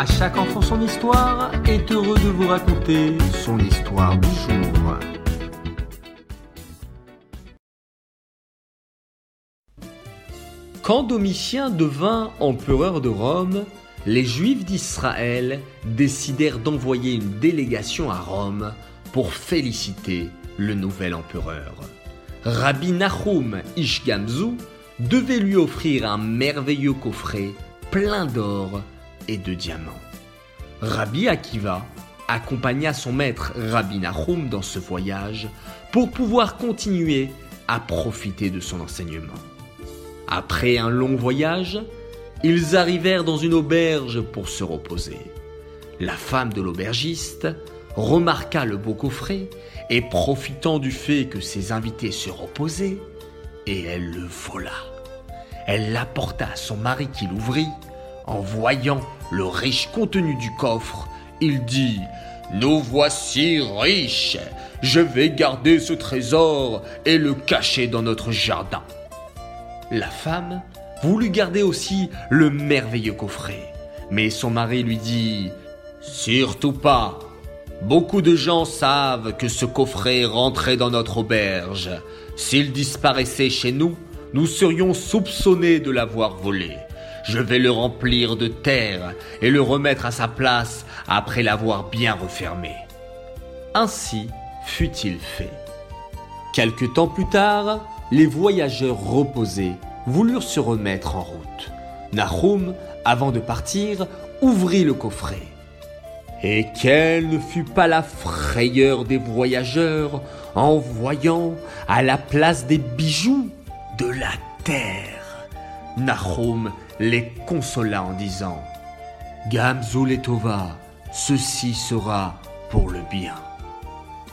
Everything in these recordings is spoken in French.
À chaque enfant son histoire est heureux de vous raconter son histoire du jour. Quand Domitien devint empereur de Rome, les Juifs d'Israël décidèrent d'envoyer une délégation à Rome pour féliciter le nouvel empereur. Rabbi Nahum Ishgamzu devait lui offrir un merveilleux coffret plein d'or de diamants. Rabbi Akiva accompagna son maître Rabbi Nahum dans ce voyage pour pouvoir continuer à profiter de son enseignement. Après un long voyage, ils arrivèrent dans une auberge pour se reposer. La femme de l'aubergiste remarqua le beau coffret et profitant du fait que ses invités se reposaient, et elle le vola. Elle l'apporta à son mari qui l'ouvrit. En voyant le riche contenu du coffre, il dit Nous voici riches. Je vais garder ce trésor et le cacher dans notre jardin. La femme voulut garder aussi le merveilleux coffret. Mais son mari lui dit Surtout pas. Beaucoup de gens savent que ce coffret rentrait dans notre auberge. S'il disparaissait chez nous, nous serions soupçonnés de l'avoir volé. Je vais le remplir de terre et le remettre à sa place après l'avoir bien refermé. Ainsi fut-il fait. Quelque temps plus tard, les voyageurs reposés voulurent se remettre en route. Nahum, avant de partir, ouvrit le coffret. Et quelle ne fut pas la frayeur des voyageurs en voyant, à la place des bijoux, de la terre. Nahum les consola en disant Gamzul ceci sera pour le bien.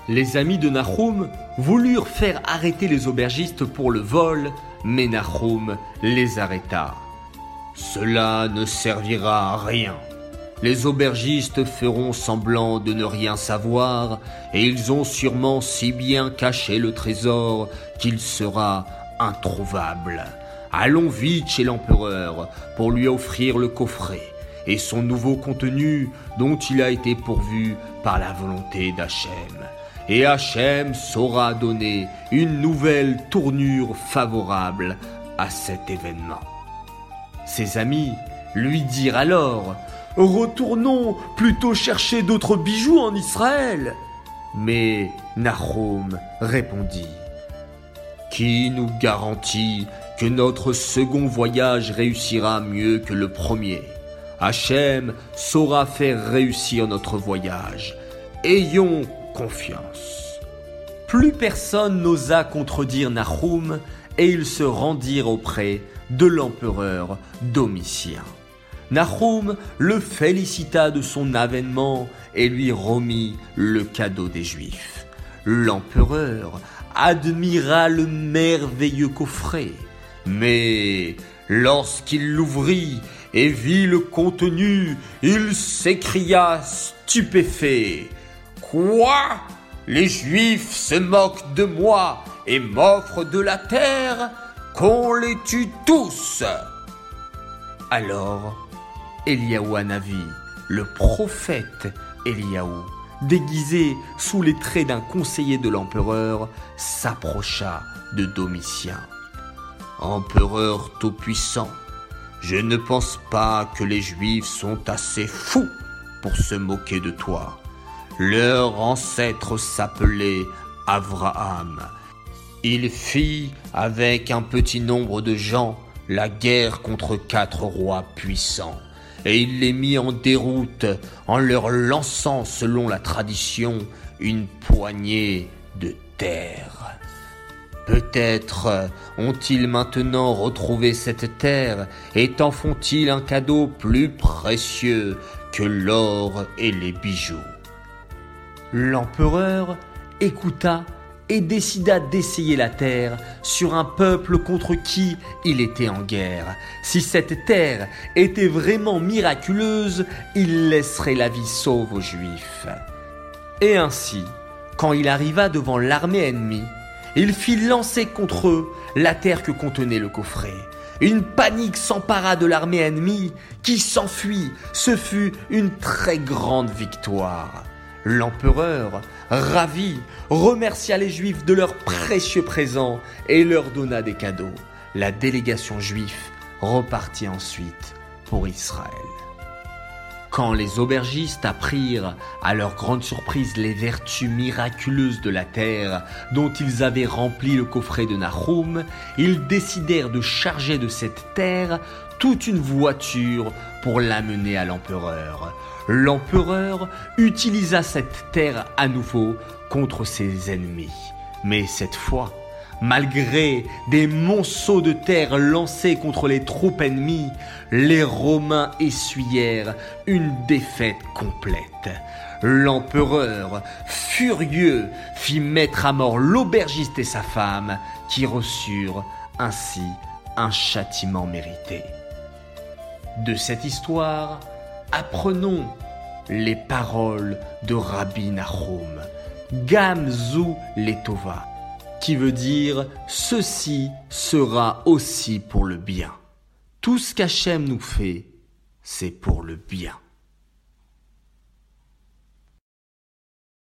Les amis de Nahum voulurent faire arrêter les aubergistes pour le vol, mais Nahum les arrêta. Cela ne servira à rien. Les aubergistes feront semblant de ne rien savoir, et ils ont sûrement si bien caché le trésor qu'il sera introuvable. Allons vite chez l'empereur pour lui offrir le coffret et son nouveau contenu dont il a été pourvu par la volonté d'Hachem et Hachem saura donner une nouvelle tournure favorable à cet événement. Ses amis lui dirent alors Retournons plutôt chercher d'autres bijoux en Israël. Mais Nahum répondit Qui nous garantit que notre second voyage réussira mieux que le premier Hachem saura faire réussir notre voyage. Ayons confiance. Plus personne n'osa contredire Nahum et ils se rendirent auprès de l'empereur Domitien. Nahum le félicita de son avènement et lui remit le cadeau des Juifs. L'empereur admira le merveilleux coffret, mais lorsqu'il l'ouvrit et vit le contenu, il s'écria stupéfait. Quoi? Les Juifs se moquent de moi et m'offrent de la terre? Qu'on les tue tous Alors, Eliaou Hanavi, le prophète Eliaou, déguisé sous les traits d'un conseiller de l'empereur, s'approcha de Domitien. Empereur tout-puissant, je ne pense pas que les Juifs sont assez fous pour se moquer de toi. Leur ancêtre s'appelait Abraham. Il fit, avec un petit nombre de gens, la guerre contre quatre rois puissants, et il les mit en déroute en leur lançant, selon la tradition, une poignée de terre. Peut-être ont-ils maintenant retrouvé cette terre et t'en font-ils un cadeau plus précieux que l'or et les bijoux? L'empereur écouta et décida d'essayer la terre sur un peuple contre qui il était en guerre. Si cette terre était vraiment miraculeuse, il laisserait la vie sauve aux Juifs. Et ainsi, quand il arriva devant l'armée ennemie, il fit lancer contre eux la terre que contenait le coffret. Une panique s'empara de l'armée ennemie qui s'enfuit. Ce fut une très grande victoire. L'empereur, ravi, remercia les Juifs de leurs précieux présents et leur donna des cadeaux. La délégation juive repartit ensuite pour Israël. Quand les aubergistes apprirent, à leur grande surprise, les vertus miraculeuses de la terre dont ils avaient rempli le coffret de Nahum, ils décidèrent de charger de cette terre toute une voiture pour l'amener à l'empereur. L'empereur utilisa cette terre à nouveau contre ses ennemis. Mais cette fois, Malgré des monceaux de terre lancés contre les troupes ennemies, les Romains essuyèrent une défaite complète. L'empereur, furieux, fit mettre à mort l'aubergiste et sa femme, qui reçurent ainsi un châtiment mérité. De cette histoire, apprenons les paroles de Rabbi Nahum, Gamzu Letova qui veut dire ceci sera aussi pour le bien. Tout ce qu'Hachem nous fait, c'est pour le bien.